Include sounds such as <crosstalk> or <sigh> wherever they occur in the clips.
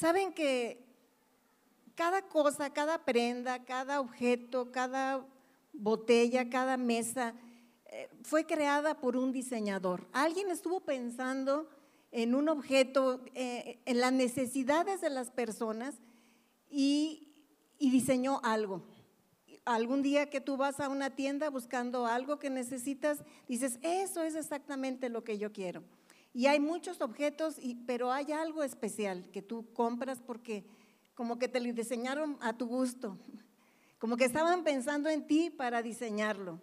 Saben que cada cosa, cada prenda, cada objeto, cada botella, cada mesa, eh, fue creada por un diseñador. Alguien estuvo pensando en un objeto, eh, en las necesidades de las personas y, y diseñó algo. Algún día que tú vas a una tienda buscando algo que necesitas, dices, eso es exactamente lo que yo quiero. Y hay muchos objetos, pero hay algo especial que tú compras porque como que te lo diseñaron a tu gusto, como que estaban pensando en ti para diseñarlo.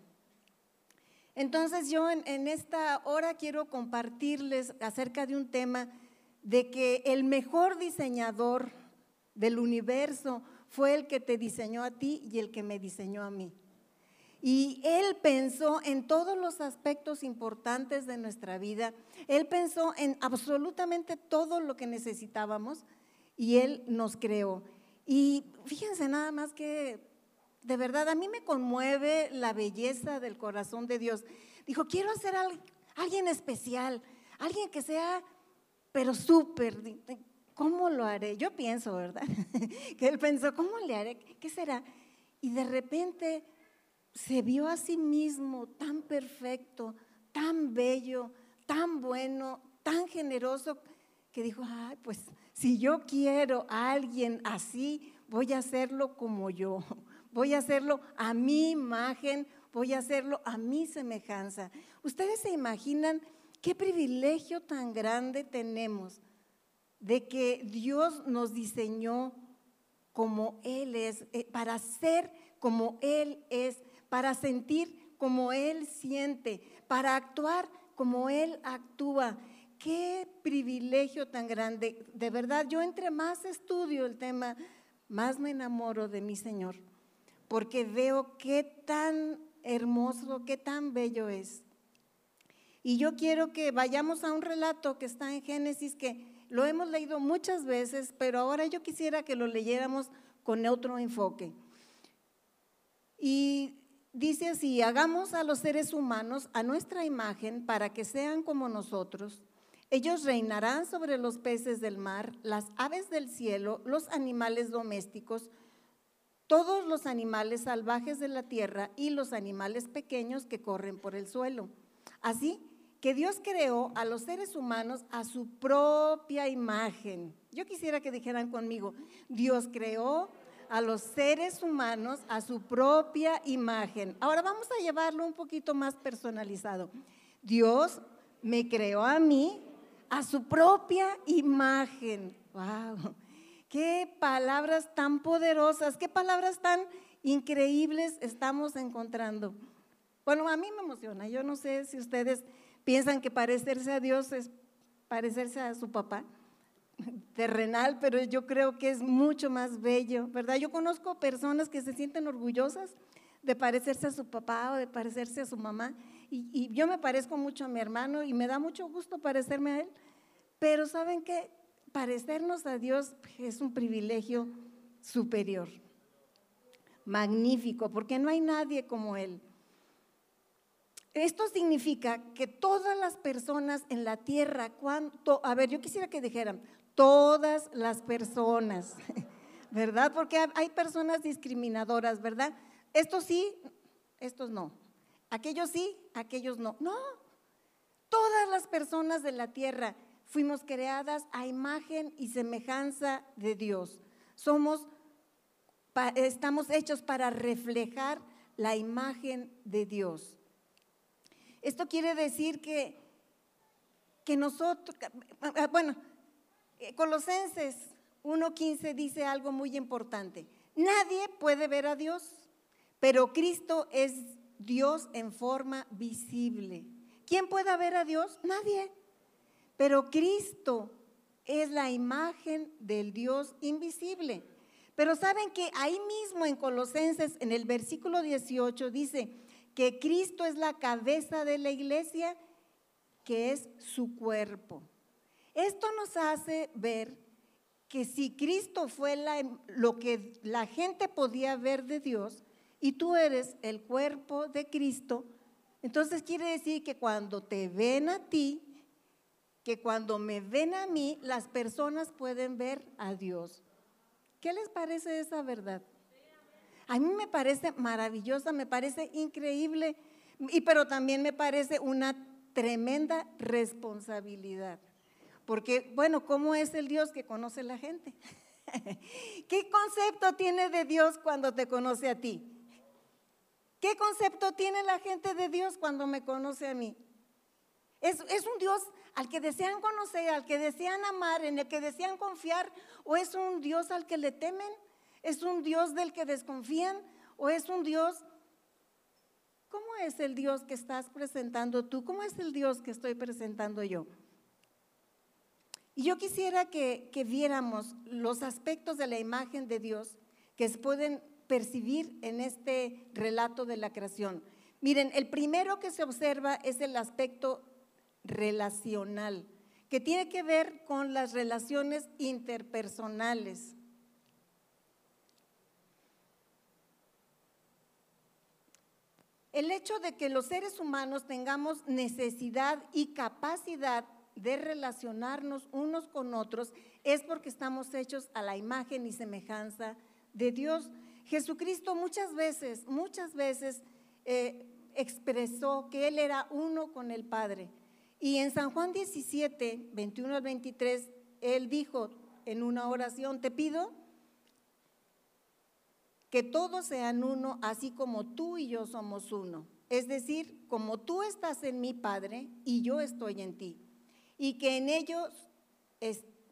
Entonces yo en, esta hora quiero compartirles acerca de un tema de que el mejor diseñador del universo fue el que te diseñó a ti y el que me diseñó a mí. Y Él pensó en todos los aspectos importantes de nuestra vida. Él pensó en absolutamente todo lo que necesitábamos y Él nos creó. Y fíjense nada más que, de verdad, a mí me conmueve la belleza del corazón de Dios. Dijo, quiero hacer a alguien especial, alguien que sea, pero súper. ¿Cómo lo haré? Yo pienso, ¿verdad? <laughs> que Él pensó, ¿cómo le haré? ¿Qué será? Y de repente se vio a sí mismo tan perfecto, tan bello, tan bueno, tan generoso, que dijo, ay, pues si yo quiero a alguien así, voy a hacerlo como yo, <laughs> voy a hacerlo a mi imagen, voy a hacerlo a mi semejanza. Ustedes se imaginan qué privilegio tan grande tenemos de que Dios nos diseñó como Él es, eh, para ser como Él es, para sentir como Él siente, para actuar como Él actúa. Qué privilegio tan grande. De verdad, yo entre más estudio el tema, más me enamoro de mi Señor, porque veo qué tan hermoso, qué tan bello es. Y yo quiero que vayamos a un relato que está en Génesis que lo hemos leído muchas veces, pero ahora yo quisiera que lo leyéramos con otro enfoque. Y dice así, hagamos a los seres humanos a nuestra imagen para que sean como nosotros. Ellos reinarán sobre los peces del mar, las aves del cielo, los animales domésticos, todos los animales salvajes de la tierra y los animales pequeños que corren por el suelo. Así que Dios creó a los seres humanos a su propia imagen. Yo quisiera que dijeran conmigo, Dios creó a los seres humanos a su propia imagen. Ahora vamos a llevarlo un poquito más personalizado. Dios me creó a mí a su propia imagen. ¡Wow! Qué palabras tan poderosas, qué palabras tan increíbles estamos encontrando. Bueno, a mí me emociona. Yo no sé si ustedes piensan que parecerse a Dios es parecerse a su papá terrenal, pero yo creo que es mucho más bello, ¿verdad? Yo conozco personas que se sienten orgullosas de parecerse a su papá o de parecerse a su mamá, y, yo me parezco mucho a mi hermano y me da mucho gusto parecerme a él, pero ¿saben qué? Parecernos a Dios es un privilegio superior, magnífico, porque no hay nadie como Él. Esto significa que todas las personas en la tierra, cuánto, a ver, yo quisiera que dijeran, todas las personas, <laughs> ¿verdad? Porque hay personas discriminadoras, ¿verdad? Estos sí, estos no. Aquellos sí, aquellos no. No, todas las personas de la tierra fuimos creadas a imagen y semejanza de Dios. Somos, estamos hechos para reflejar la imagen de Dios. Esto quiere decir que, que nosotros, bueno, Colosenses 1.15 dice algo muy importante. Nadie puede ver a Dios, pero Cristo es Dios en forma visible. ¿Quién puede ver a Dios? Nadie. Pero Cristo es la imagen del Dios invisible. Pero saben que ahí mismo en Colosenses, en el versículo 18, dice que Cristo es la cabeza de la iglesia, que es su cuerpo. Esto nos hace ver que si Cristo fue lo que la gente podía ver de Dios y tú eres el cuerpo de Cristo, entonces quiere decir que cuando te ven a ti, que cuando me ven a mí, las personas pueden ver a Dios. ¿Qué les parece esa verdad? A mí me parece maravillosa, me parece increíble, y pero también me parece una tremenda responsabilidad. Porque, bueno, ¿cómo es el Dios que conoce la gente? <laughs> ¿Qué concepto tiene de Dios cuando te conoce a ti? ¿Qué concepto tiene la gente de Dios cuando me conoce a mí? Es, es, un Dios al que desean conocer, al que desean amar, en el que desean confiar, o es un Dios al que le temen, es un Dios del que desconfían, o es un Dios... ¿Cómo es el Dios que estás presentando tú? ¿Cómo es el Dios que estoy presentando yo? Y yo quisiera que, viéramos los aspectos de la imagen de Dios que se pueden percibir en este relato de la creación. Miren, el primero que se observa es el aspecto relacional, que tiene que ver con las relaciones interpersonales. El hecho de que los seres humanos tengamos necesidad y capacidad de relacionarnos unos con otros es porque estamos hechos a la imagen y semejanza de Dios. Jesucristo muchas veces, muchas veces eh, expresó que Él era uno con el Padre. Y en San Juan 17, 21 al 23, Él dijo en una oración, te pido que todos sean uno, así como tú y yo somos uno. Es decir, como tú estás en mi Padre y yo estoy en ti y que en ellos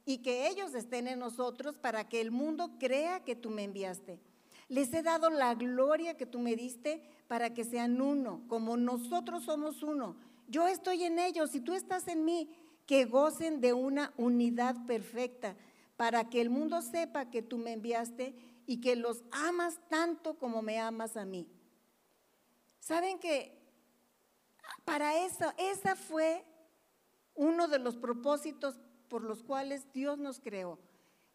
y que ellos estén en nosotros para que el mundo crea que tú me enviaste. Les he dado la gloria que tú me diste para que sean uno, como nosotros somos uno. Yo estoy en ellos y tú estás en mí, que gocen de una unidad perfecta, para que el mundo sepa que tú me enviaste y que los amas tanto como me amas a mí. ¿Saben que para eso, esa fue uno de los propósitos por los cuales Dios nos creó.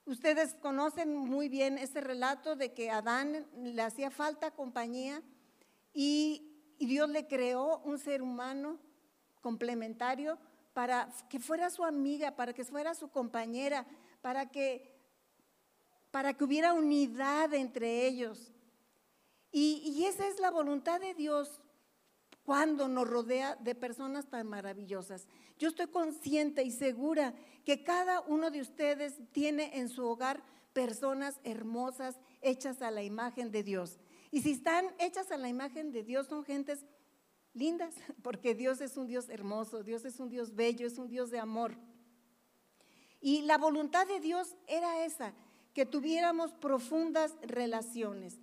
Ustedes conocen muy bien ese relato de que a Adán le hacía falta compañía y, Dios le creó un ser humano complementario para que fuera su amiga, para que fuera su compañera, para que, para que hubiera unidad entre ellos. Y, y esa es la voluntad de Dios cuando nos rodea de personas tan maravillosas. Yo estoy consciente y segura que cada uno de ustedes tiene en su hogar personas hermosas hechas a la imagen de Dios. Y si están hechas a la imagen de Dios, son gentes lindas, <laughs> porque Dios es un Dios hermoso, Dios es un Dios bello, es un Dios de amor. Y la voluntad de Dios era esa, que tuviéramos profundas relaciones.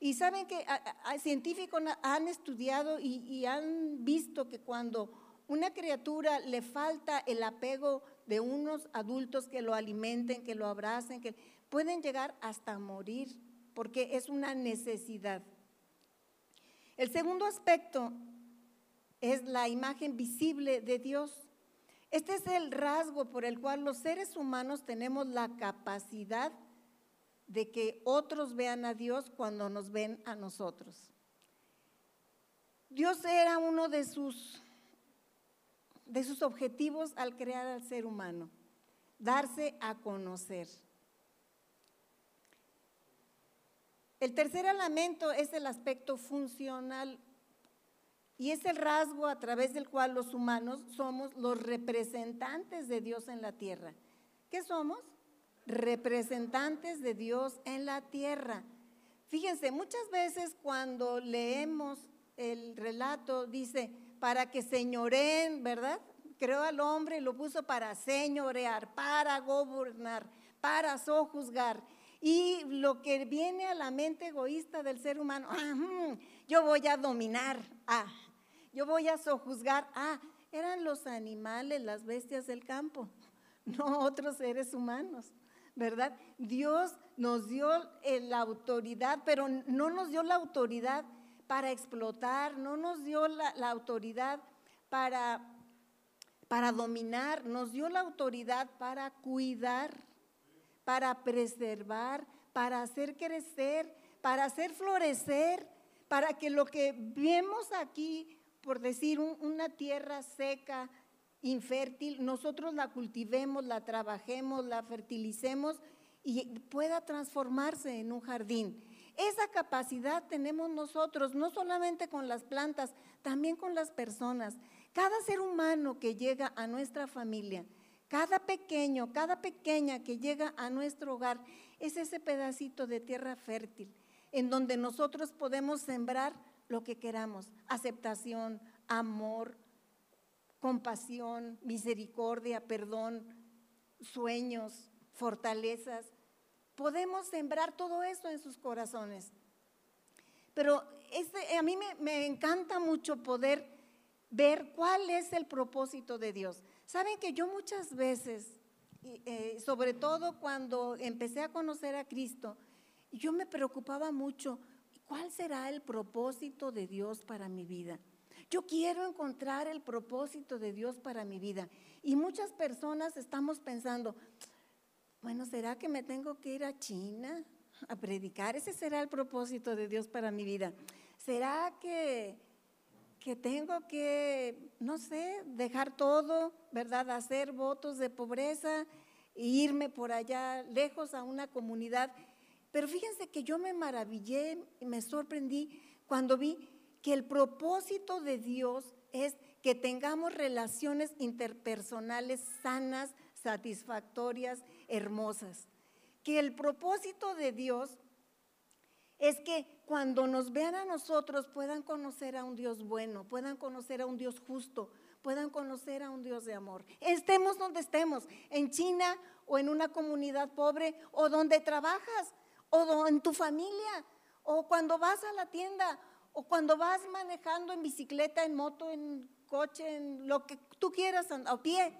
Y saben que científicos han estudiado y han visto que cuando una criatura le falta el apego de unos adultos que lo alimenten, que lo abracen, que pueden llegar hasta morir, porque es una necesidad. El segundo aspecto es la imagen visible de Dios. Este es el rasgo por el cual los seres humanos tenemos la capacidad de que otros vean a Dios cuando nos ven a nosotros. Dios era uno de sus de sus objetivos al crear al ser humano, darse a conocer. El tercer elemento es el aspecto funcional y es el rasgo a través del cual los humanos somos los representantes de Dios en la tierra. ¿Qué somos? Representantes de Dios en la tierra. Fíjense, muchas veces cuando leemos el relato dice, para que señoreen, ¿verdad? Creó al hombre y lo puso para señorear, para gobernar, para sojuzgar. Y lo que viene a la mente egoísta del ser humano, yo voy a dominar, ah, yo voy a sojuzgar, ah, eran los animales, las bestias del campo, <laughs> no otros seres humanos, ¿verdad? Dios nos dio la autoridad, pero no nos dio la autoridad para explotar, no nos dio la, autoridad para, para dominar, nos dio la autoridad para cuidar, para preservar, para hacer crecer, para hacer florecer, para que lo que vemos aquí, por decir una tierra seca, infértil, nosotros la cultivemos, la trabajemos, la fertilicemos y pueda transformarse en un jardín. Esa capacidad tenemos nosotros, no solamente con las plantas, también con las personas. Cada ser humano que llega a nuestra familia, cada pequeño, cada pequeña que llega a nuestro hogar, es ese pedacito de tierra fértil en donde nosotros podemos sembrar lo que queramos, aceptación, amor, compasión, misericordia, perdón, sueños, fortalezas. Podemos sembrar todo eso en sus corazones. Pero este, a mí me, encanta mucho poder ver cuál es el propósito de Dios. Saben que yo muchas veces, eh, sobre todo cuando empecé a conocer a Cristo, yo me preocupaba mucho, ¿cuál será el propósito de Dios para mi vida? Yo quiero encontrar el propósito de Dios para mi vida. Y muchas personas estamos pensando, bueno, ¿será que me tengo que ir a China a predicar? Ese será el propósito de Dios para mi vida. ¿Será que, que tengo que, no sé, dejar todo, ¿verdad? Hacer votos de pobreza e irme por allá lejos a una comunidad. Pero fíjense que yo me maravillé y me sorprendí cuando vi que el propósito de Dios es que tengamos relaciones interpersonales sanas, satisfactorias, hermosas. Que el propósito de Dios es que cuando nos vean a nosotros puedan conocer a un Dios bueno, puedan conocer a un Dios justo, puedan conocer a un Dios de amor. Estemos donde estemos, en China o en una comunidad pobre o donde trabajas o en tu familia o cuando vas a la tienda o cuando vas manejando en bicicleta, en moto, en coche, en lo que tú quieras, a pie.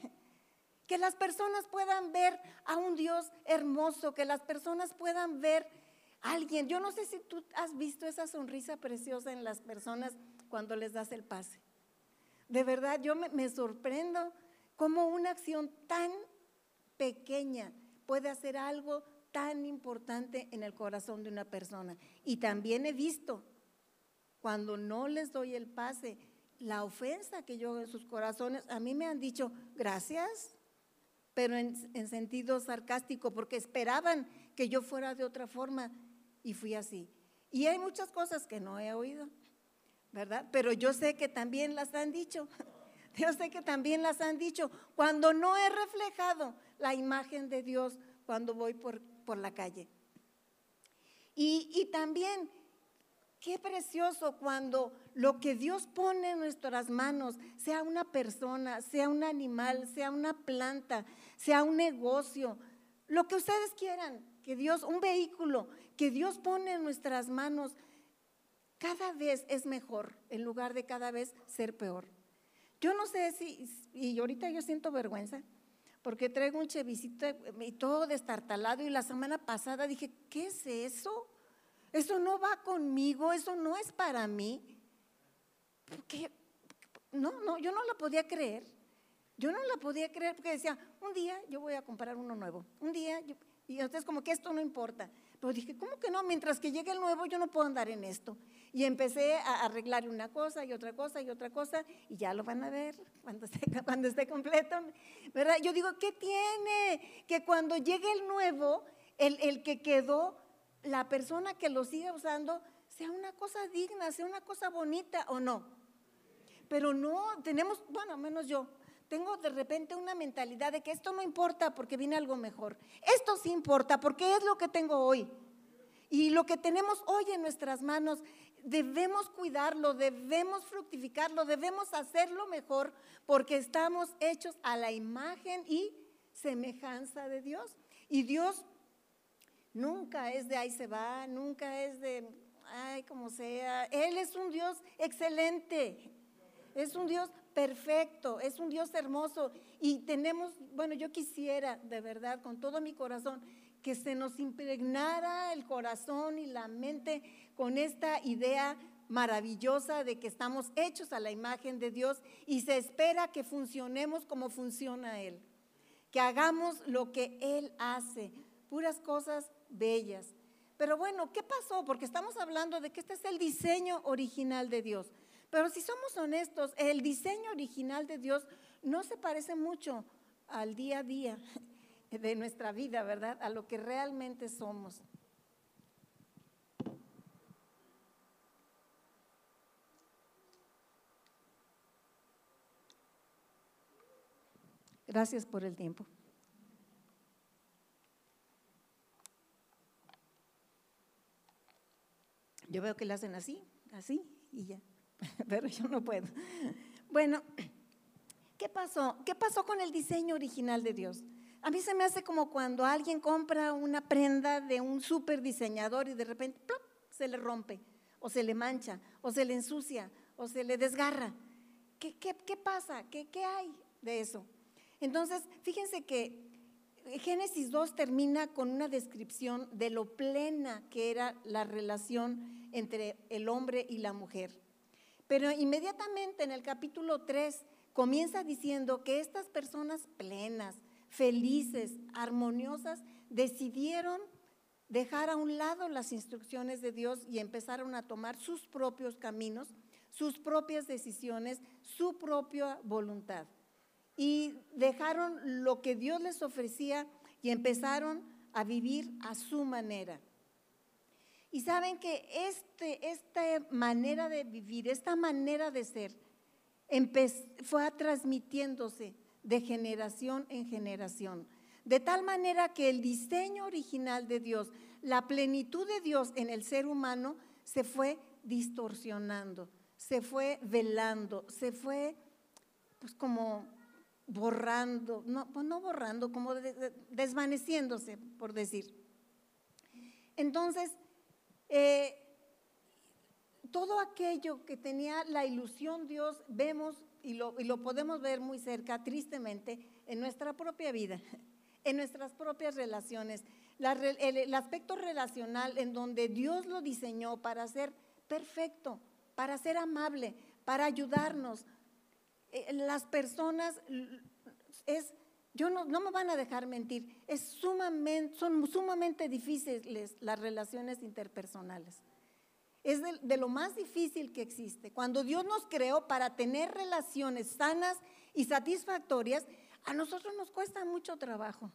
Que las personas puedan ver a un Dios hermoso, que las personas puedan ver a alguien. Yo no sé si tú has visto esa sonrisa preciosa en las personas cuando les das el pase. De verdad, yo me, sorprendo cómo una acción tan pequeña puede hacer algo tan importante en el corazón de una persona. Y también he visto cuando no les doy el pase, la ofensa que yo en sus corazones, a mí me han dicho gracias, pero en, sentido sarcástico, porque esperaban que yo fuera de otra forma y fui así. Y hay muchas cosas que no he oído, ¿verdad? Pero yo sé que también las han dicho. <laughs> Yo sé que también las han dicho cuando no he reflejado la imagen de Dios cuando voy por, por la calle. Y, y también Qué precioso cuando lo que Dios pone en nuestras manos, sea una persona, sea un animal, sea una planta, sea un negocio, lo que ustedes quieran, que Dios, un vehículo, que Dios pone en nuestras manos, cada vez es mejor en lugar de cada vez ser peor. Yo no sé si, y ahorita yo siento vergüenza, porque traigo un chevisito y todo destartalado y la semana pasada dije, ¿qué es eso? Eso no va conmigo, eso no es para mí. Porque, no, no, yo no la podía creer. Yo no la podía creer porque decía, un día yo voy a comprar uno nuevo. Un día, y entonces como que esto no importa. Pero dije, ¿cómo que no? Mientras que llegue el nuevo yo no puedo andar en esto. Y empecé a arreglar una cosa y otra cosa y otra cosa y ya lo van a ver cuando esté, <laughs> cuando esté completo. ¿verdad? Yo digo, ¿qué tiene? Que cuando llegue el nuevo, el, el que quedó la persona que lo siga usando sea una cosa digna, sea una cosa bonita o no. Pero no, tenemos, bueno, menos yo, tengo de repente una mentalidad de que esto no importa porque viene algo mejor. Esto sí importa porque es lo que tengo hoy. Y lo que tenemos hoy en nuestras manos, debemos cuidarlo, debemos fructificarlo, debemos hacerlo mejor porque estamos hechos a la imagen y semejanza de Dios. Y Dios Nunca es de ahí se va, nunca es de, ay, como sea. Él es un Dios excelente, es un Dios perfecto, es un Dios hermoso. Y tenemos, bueno, yo quisiera de verdad, con todo mi corazón, que se nos impregnara el corazón y la mente con esta idea maravillosa de que estamos hechos a la imagen de Dios y se espera que funcionemos como funciona Él, que hagamos lo que Él hace, puras cosas bellas. Pero bueno, ¿qué pasó? Porque estamos hablando de que este es el diseño original de Dios. Pero si somos honestos, el diseño original de Dios no se parece mucho al día a día de nuestra vida, ¿verdad? A lo que realmente somos. Gracias por el tiempo. Yo veo que le hacen así, así y ya, <laughs> pero yo no puedo. Bueno, ¿qué pasó? ¿Qué pasó con el diseño original de Dios? A mí se me hace como cuando alguien compra una prenda de un super diseñador y de repente se le rompe, o se le mancha, o se le ensucia, o se le desgarra. ¿Qué, pasa? ¿Qué, ¿Qué hay de eso? Entonces, fíjense que Génesis 2 termina con una descripción de lo plena que era la relación entre el hombre y la mujer. Pero inmediatamente en el capítulo 3 comienza diciendo que estas personas plenas, felices, armoniosas, decidieron dejar a un lado las instrucciones de Dios y empezaron a tomar sus propios caminos, sus propias decisiones, su propia voluntad y dejaron lo que Dios les ofrecía y empezaron a vivir a su manera. Y saben que este, esta manera de vivir, esta manera de ser, fue transmitiéndose de generación en generación. De tal manera que el diseño original de Dios, la plenitud de Dios en el ser humano, se fue distorsionando, se fue velando, se fue pues como borrando, no, pues no borrando, como desvaneciéndose, por decir. Entonces, eh, todo aquello que tenía la ilusión Dios, vemos y lo, y lo podemos ver muy cerca, tristemente, en nuestra propia vida, <laughs> en nuestras propias relaciones. el aspecto relacional en donde Dios lo diseñó para ser perfecto, para ser amable, para ayudarnos, eh, las personas es, yo no, no, me van a dejar mentir, es sumamente, son sumamente difíciles las relaciones interpersonales. Es de, lo más difícil que existe. Cuando Dios nos creó para tener relaciones sanas y satisfactorias, a nosotros nos cuesta mucho trabajo.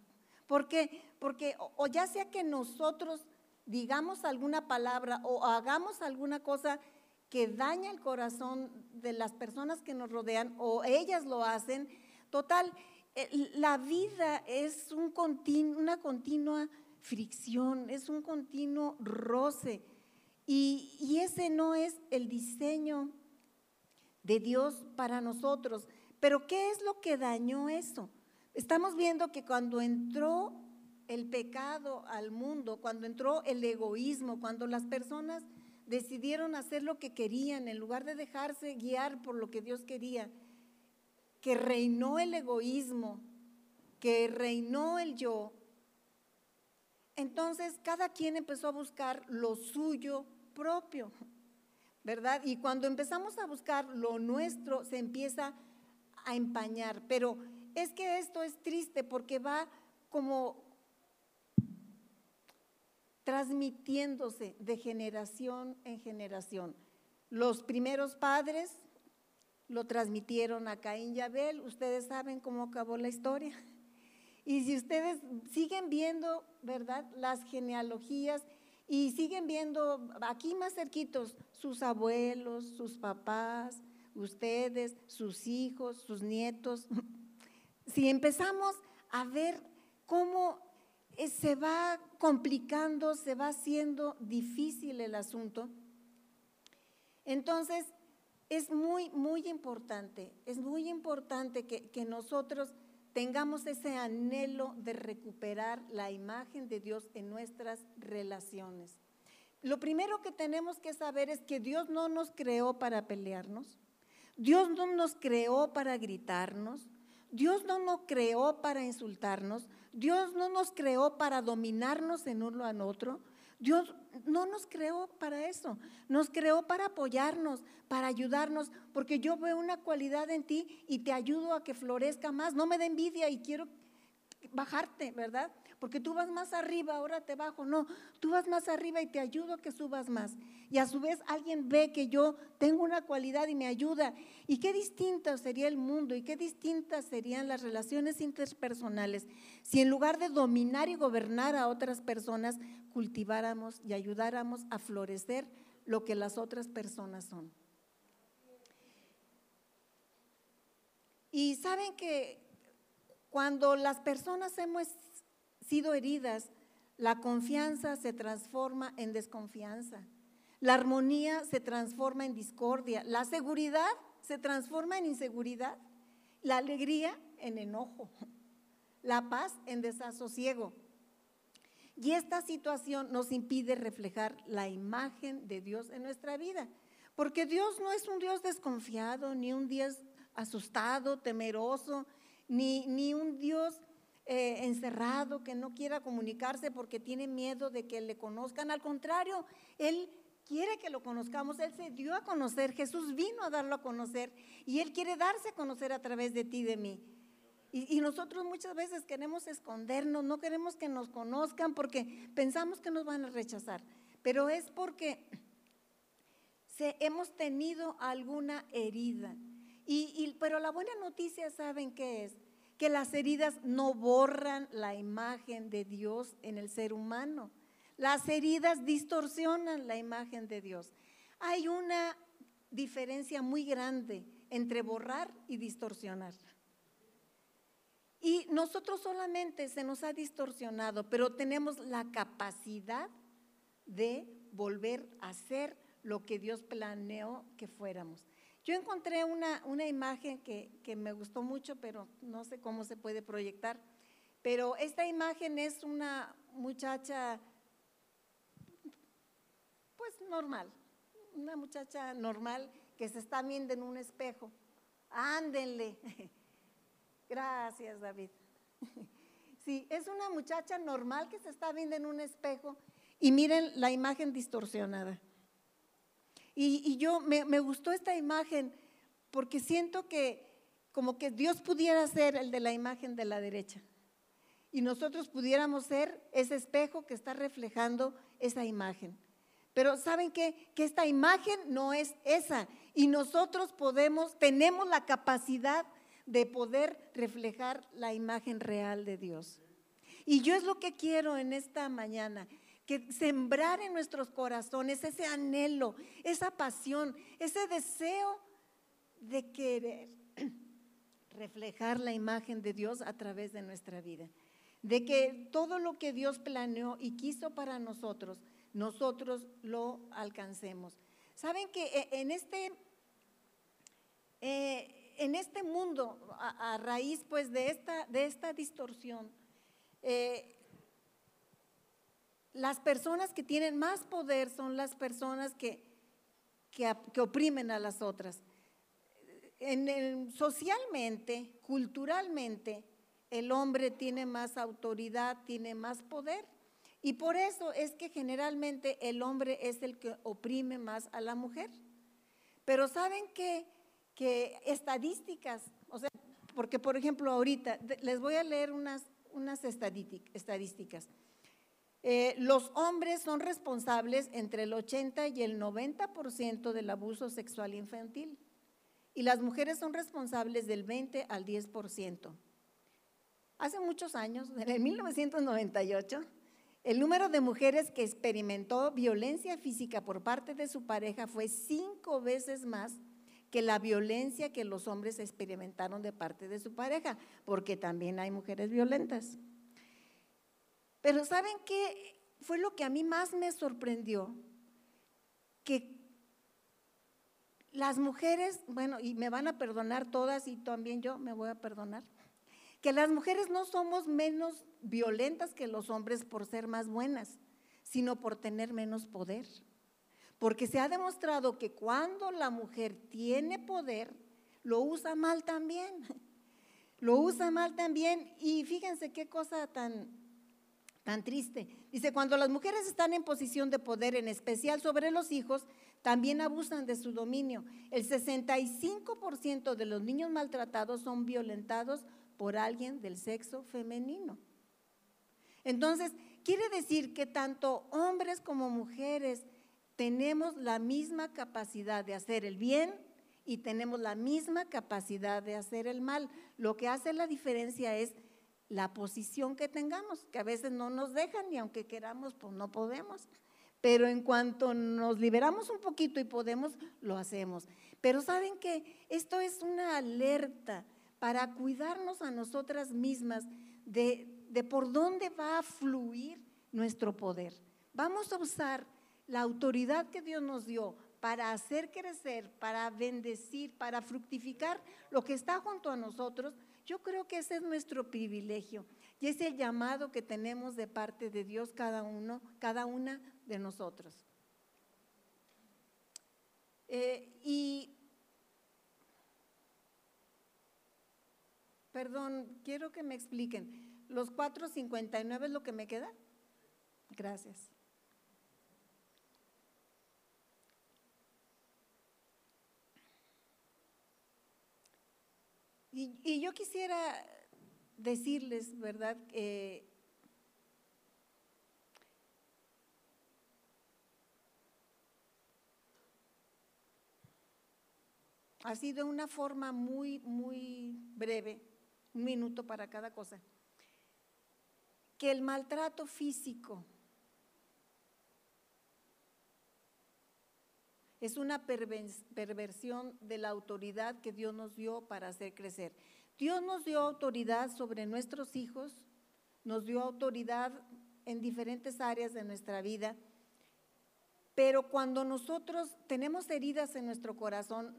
¿Por qué? Porque o ya sea que nosotros digamos alguna palabra o hagamos alguna cosa que daña el corazón de las personas que nos rodean o ellas lo hacen. Total, eh, la vida es un una continua fricción, es un continuo roce. Y, y ese no es el diseño de Dios para nosotros. Pero ¿qué es lo que dañó eso? Estamos viendo que cuando entró el pecado al mundo, cuando entró el egoísmo, cuando las personas decidieron hacer lo que querían en lugar de dejarse guiar por lo que Dios quería, que reinó el egoísmo, que reinó el yo. Entonces cada quien empezó a buscar lo suyo propio, ¿verdad? Y cuando empezamos a buscar lo nuestro, se empieza a empañar. Pero es que esto es triste porque va como transmitiéndose de generación en generación. Los primeros padres lo transmitieron a Caín y Abel, ustedes saben cómo acabó la historia. Y si ustedes siguen viendo, ¿verdad? Las genealogías y siguen viendo aquí más cerquitos sus abuelos, sus papás, ustedes, sus hijos, sus nietos. <laughs> Si empezamos a ver cómo se va complicando, se va haciendo difícil el asunto. Entonces, es muy, muy importante, es muy importante que, que nosotros tengamos ese anhelo de recuperar la imagen de Dios en nuestras relaciones. Lo primero que tenemos que saber es que Dios no nos creó para pelearnos, Dios no nos creó para gritarnos, Dios no nos creó para insultarnos, Dios no nos creó para dominarnos en uno al otro, Dios no nos creó para eso, nos creó para apoyarnos, para ayudarnos, porque yo veo una cualidad en ti y te ayudo a que florezca más, no me da envidia y quiero bajarte, ¿verdad? Porque tú vas más arriba, ahora te bajo. No, tú vas más arriba y te ayudo a que subas más. Y a su vez alguien ve que yo tengo una cualidad y me ayuda. Y qué distinto sería el mundo y qué distintas serían las relaciones interpersonales si en lugar de dominar y gobernar a otras personas, cultiváramos y ayudáramos a florecer lo que las otras personas son. Y saben que cuando las personas hemos sido heridas, la confianza se transforma en desconfianza. La armonía se transforma en discordia. La seguridad se transforma en inseguridad. La alegría en enojo. La paz en desasosiego. Y esta situación nos impide reflejar la imagen de Dios en nuestra vida. Porque Dios no es un Dios desconfiado, ni un Dios asustado, temeroso, ni, ni un Dios eh, encerrado que no quiera comunicarse porque tiene miedo de que le conozcan. Al contrario, Él quiere que lo conozcamos. Él se dio a conocer, Jesús vino a darlo a conocer y Él quiere darse a conocer a través de ti, de mí. Y, nosotros muchas veces queremos escondernos, no queremos que nos conozcan porque pensamos que nos van a rechazar. Pero es porque se, hemos tenido alguna herida. Y, pero la buena noticia, ¿saben qué es? Que las heridas no borran la imagen de Dios en el ser humano. Las heridas distorsionan la imagen de Dios. Hay una diferencia muy grande entre borrar y distorsionar. Y nosotros solamente se nos ha distorsionado, pero tenemos la capacidad de volver a ser lo que Dios planeó que fuéramos. Yo encontré una, una imagen que, que, me gustó mucho, pero no sé cómo se puede proyectar. Pero esta imagen es una muchacha, pues normal, una muchacha normal que se está viendo en un espejo. Ándenle. <laughs> Gracias, David. <laughs> Sí, es una muchacha normal que se está viendo en un espejo y miren la imagen distorsionada. Y, yo me, gustó esta imagen porque siento que como que Dios pudiera ser el de la imagen de la derecha y nosotros pudiéramos ser ese espejo que está reflejando esa imagen. Pero ¿saben qué? Que esta imagen no es esa y nosotros podemos, tenemos la capacidad de poder reflejar la imagen real de Dios. Y yo es lo que quiero en esta mañana, que sembrar en nuestros corazones ese anhelo, esa pasión, ese deseo de querer <clears throat> reflejar la imagen de Dios a través de nuestra vida. De que todo lo que Dios planeó y quiso para nosotros, nosotros lo alcancemos. Saben que eh, en este, eh, en este mundo, a, raíz pues de esta, de esta distorsión, eh, las personas que tienen más poder son las personas que, que, oprimen a las otras. En socialmente, culturalmente, el hombre tiene más autoridad, tiene más poder. Y por eso es que generalmente el hombre es el que oprime más a la mujer. Pero ¿saben qué? Que estadísticas, o sea, porque por ejemplo ahorita les voy a leer unas, unas estadísticas. Eh, los hombres son responsables entre el 80 y el 90% del abuso sexual infantil y las mujeres son responsables del 20 al 10%. Hace muchos años, en el 1998, el número de mujeres que experimentó violencia física por parte de su pareja fue cinco veces más que la violencia que los hombres experimentaron de parte de su pareja, porque también hay mujeres violentas. Pero ¿saben qué fue lo que a mí más me sorprendió? Que las mujeres, bueno, y me van a perdonar todas y también yo me voy a perdonar, que las mujeres no somos menos violentas que los hombres por ser más buenas, sino por tener menos poder. Porque se ha demostrado que cuando la mujer tiene poder, lo usa mal también. Lo usa mal también. Y fíjense qué cosa tan, tan triste. Dice, cuando las mujeres están en posición de poder, en especial sobre los hijos, también abusan de su dominio. El 65% de los niños maltratados son violentados por alguien del sexo femenino. Entonces, quiere decir que tanto hombres como mujeres tenemos la misma capacidad de hacer el bien y tenemos la misma capacidad de hacer el mal. Lo que hace la diferencia es la posición que tengamos, que a veces no nos dejan y aunque queramos, pues no podemos. Pero en cuanto nos liberamos un poquito y podemos, lo hacemos. Pero saben que esto es una alerta para cuidarnos a nosotras mismas de, de por dónde va a fluir nuestro poder. Vamos a usar la autoridad que Dios nos dio para hacer crecer, para bendecir, para fructificar lo que está junto a nosotros, yo creo que ese es nuestro privilegio y es el llamado que tenemos de parte de Dios cada uno, cada una de nosotros. Eh, y, perdón, quiero que me expliquen, ¿los 4.59 es lo que me queda? Gracias. Y, yo quisiera decirles, ¿verdad? ha sido una forma muy, muy breve, un minuto para cada cosa, que el maltrato físico Es una perversión de la autoridad que Dios nos dio para hacer crecer. Dios nos dio autoridad sobre nuestros hijos, nos dio autoridad en diferentes áreas de nuestra vida, pero cuando nosotros tenemos heridas en nuestro corazón,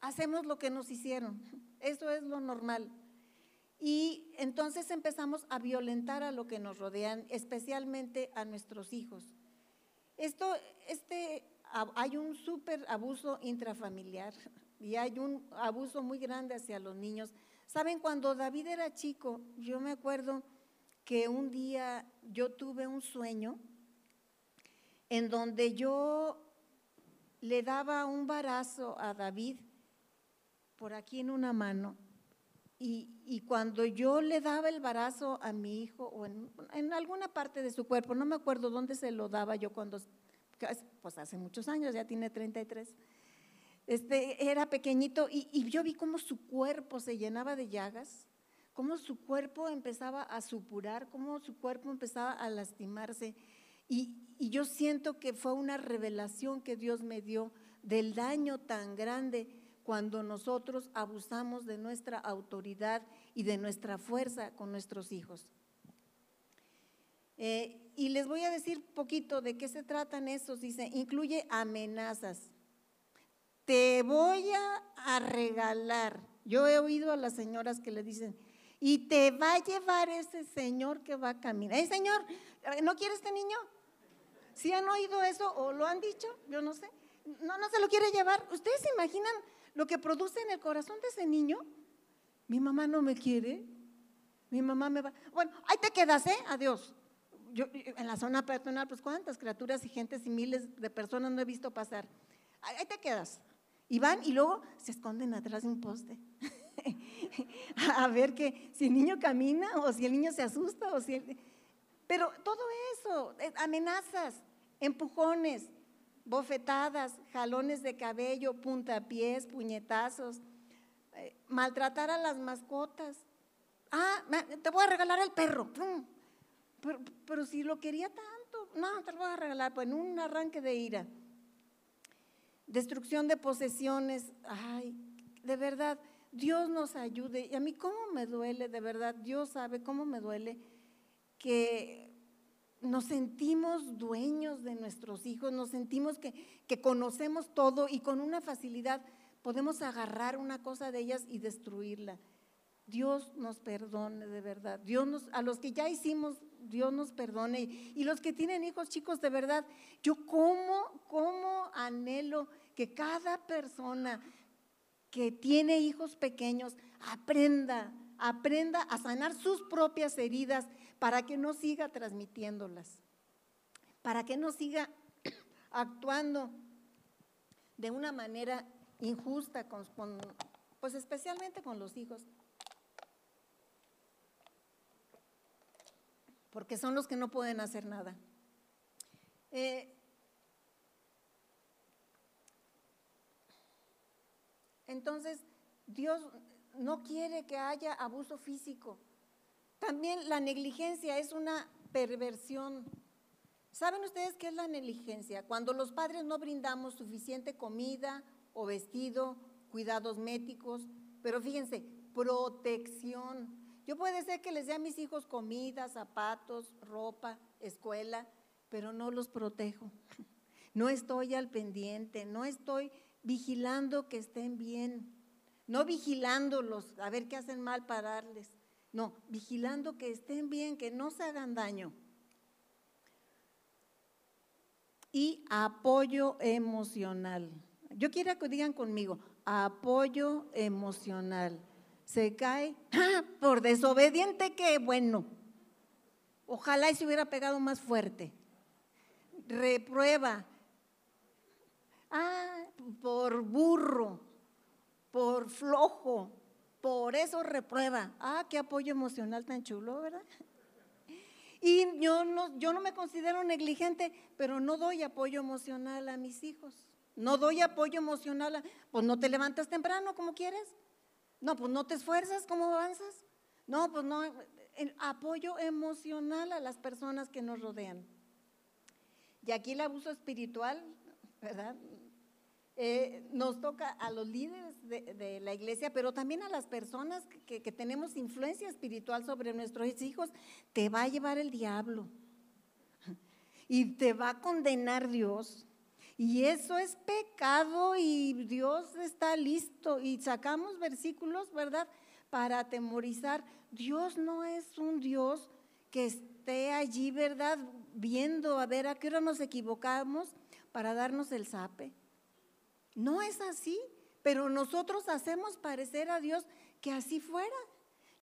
hacemos lo que nos hicieron. <laughs> Eso es lo normal. Y entonces empezamos a violentar a lo que nos rodean, especialmente a nuestros hijos. Esto, este hay un súper abuso intrafamiliar y hay un abuso muy grande hacia los niños. Saben, cuando David era chico, yo me acuerdo que un día yo tuve un sueño en donde yo le daba un barazo a David por aquí en una mano y, cuando yo le daba el barazo a mi hijo o en, en, alguna parte de su cuerpo, no me acuerdo dónde se lo daba yo cuando pues hace muchos años, ya tiene 33, este, era pequeñito y, yo vi cómo su cuerpo se llenaba de llagas, cómo su cuerpo empezaba a supurar, cómo su cuerpo empezaba a lastimarse. Y, y yo siento que fue una revelación que Dios me dio del daño tan grande cuando nosotros abusamos de nuestra autoridad y de nuestra fuerza con nuestros hijos. Eh, y les voy a decir poquito de qué se tratan esos. Dice, incluye amenazas. Te voy a, regalar. Yo he oído a las señoras que le dicen, y te va a llevar ese señor que va a caminar. ¿Eh, señor, ¿no quiere este niño? ¿Sí han oído eso o lo han dicho? Yo no sé. No, no se lo quiere llevar. ¿Ustedes se imaginan lo que produce en el corazón de ese niño? Mi mamá no me quiere. Mi mamá me va. Bueno, ahí te quedas, ¿eh? Adiós yo en la zona personal, pues cuántas criaturas y gentes y miles de personas no he visto pasar. Ahí te quedas. Y van y luego se esconden atrás de un poste. <laughs> a ver que si el niño camina o si el niño se asusta o si Pero todo eso, eh, amenazas, empujones, bofetadas, jalones de cabello, puntapiés, puñetazos, eh, maltratar a las mascotas. Ah, te voy a regalar el perro. Pero, si lo quería tanto, no, te lo voy a regalar, pues en un arranque de ira. Destrucción de posesiones, ay, de verdad, Dios nos ayude. Y a mí cómo me duele, de verdad, Dios sabe cómo me duele que nos sentimos dueños de nuestros hijos, nos sentimos que, que, conocemos todo y con una facilidad podemos agarrar una cosa de ellas y destruirla. Dios nos perdone de verdad. Dios nos, a los que ya hicimos, Dios nos perdone. Y los que tienen hijos chicos, de verdad, yo como, como anhelo que cada persona que tiene hijos pequeños aprenda, aprenda a sanar sus propias heridas para que no siga transmitiéndolas, para que no siga <clears throat> actuando de una manera injusta, pues especialmente con los hijos. Porque son los que no pueden hacer nada. Eh, entonces, Dios no quiere que haya abuso físico. También la negligencia es una perversión. ¿Saben ustedes qué es la negligencia? Cuando los padres no brindamos suficiente comida o vestido, cuidados médicos, pero fíjense, protección. Yo puede ser que les dé a mis hijos comida, zapatos, ropa, escuela, pero no los protejo. <laughs> No estoy al pendiente, no estoy vigilando que estén bien, no vigilándolos a ver qué hacen mal para darles. No, vigilando que estén bien, que no se hagan daño. Y apoyo emocional. Yo quiero que digan conmigo, apoyo emocional. Se cae ¡ah! por desobediente, que bueno. Ojalá y se hubiera pegado más fuerte. Reprueba. Ah, por burro, por flojo, por eso reprueba. Ah, qué apoyo emocional tan chulo, ¿verdad? Y yo no, yo no me considero negligente, pero no doy apoyo emocional a mis hijos. No doy apoyo emocional. A, pues no te levantas temprano como quieres. No, pues no te esfuerzas como avanzas. No, pues no. apoyo emocional a las personas que nos rodean. Y aquí el abuso espiritual, ¿verdad? Eh, nos toca a los líderes de, la iglesia, pero también a las personas que, tenemos influencia espiritual sobre nuestros hijos, te va a llevar el diablo y te va a condenar Dios. Y eso es pecado y Dios está listo. Y sacamos versículos, ¿verdad? Para atemorizar. Dios no es un Dios que esté allí, ¿verdad? Viendo a ver a qué hora nos equivocamos para darnos el zape. No es así, pero nosotros hacemos parecer a Dios que así fuera.